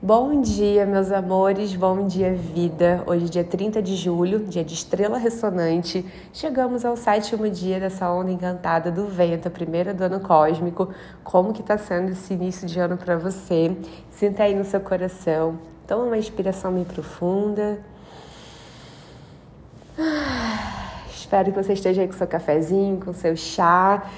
Bom dia, meus amores, bom dia, vida. Hoje, é dia 30 de julho, dia de estrela ressonante. Chegamos ao sétimo dia dessa onda encantada do vento, a primeira do ano cósmico. Como que tá sendo esse início de ano para você? Sinta aí no seu coração. Toma uma inspiração bem profunda. Ah, espero que você esteja aí com seu cafezinho, com seu chá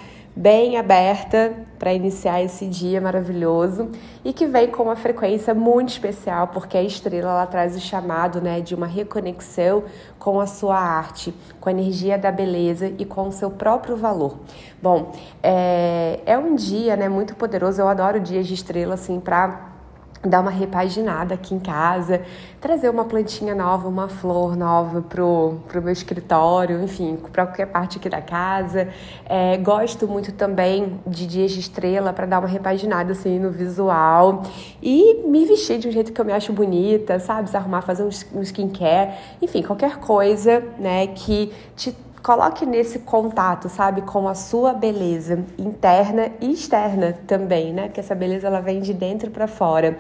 bem aberta para iniciar esse dia maravilhoso e que vem com uma frequência muito especial, porque a estrela ela traz o chamado né, de uma reconexão com a sua arte, com a energia da beleza e com o seu próprio valor. Bom, é, é um dia né, muito poderoso, eu adoro dias de estrela assim para dar uma repaginada aqui em casa, trazer uma plantinha nova, uma flor nova pro, pro meu escritório, enfim, para qualquer parte aqui da casa. É, gosto muito também de dias de estrela para dar uma repaginada assim no visual e me vestir de um jeito que eu me acho bonita, sabe? Se arrumar, fazer um, um skincare, enfim, qualquer coisa, né, que te coloque nesse contato, sabe, com a sua beleza interna e externa também, né? Porque essa beleza ela vem de dentro para fora.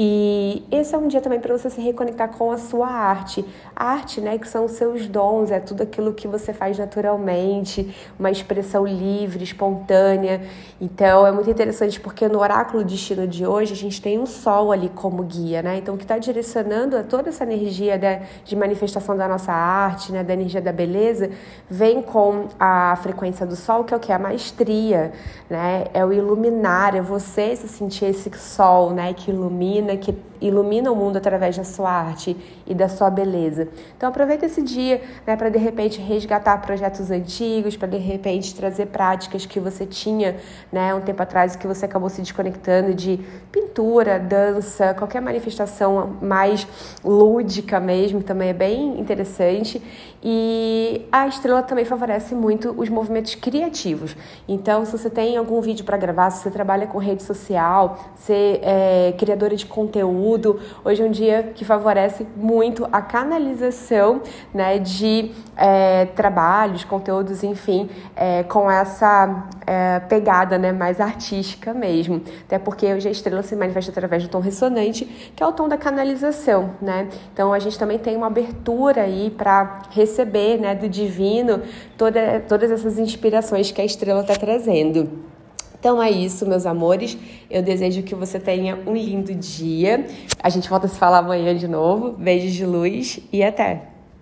E esse é um dia também para você se reconectar com a sua arte. A arte, né, que são os seus dons, é tudo aquilo que você faz naturalmente, uma expressão livre, espontânea. Então é muito interessante porque no oráculo destino de hoje a gente tem um sol ali como guia, né? Então que está direcionando toda essa energia da, de manifestação da nossa arte, né, da energia da beleza, vem com a frequência do sol, que é o que? A maestria, né? É o iluminar, é você se sentir esse sol, né? Que ilumina, que ilumina o mundo através da sua arte e da sua beleza. Então aproveita esse dia, né? Para de repente resgatar projetos antigos, para de repente trazer práticas que você tinha, né? Um tempo atrás que você acabou se desconectando de pintura, dança, qualquer manifestação mais lúdica mesmo, também é bem interessante. E a estrela também favorece muito os movimentos criativos. Então, se você tem algum vídeo para gravar, se você trabalha com rede social, ser é criadora de conteúdo, hoje é um dia que favorece muito a canalização né, de é, trabalhos, conteúdos, enfim, é, com essa é, pegada né, mais artística mesmo. Até porque hoje a estrela se manifesta através do tom ressonante, que é o tom da canalização. Né? Então, a gente também tem uma abertura aí para receber né, do divino toda, todas essas inspirações que a estrela está trazendo. Então é isso, meus amores. Eu desejo que você tenha um lindo dia. A gente volta a se falar amanhã de novo. Beijos de luz e até!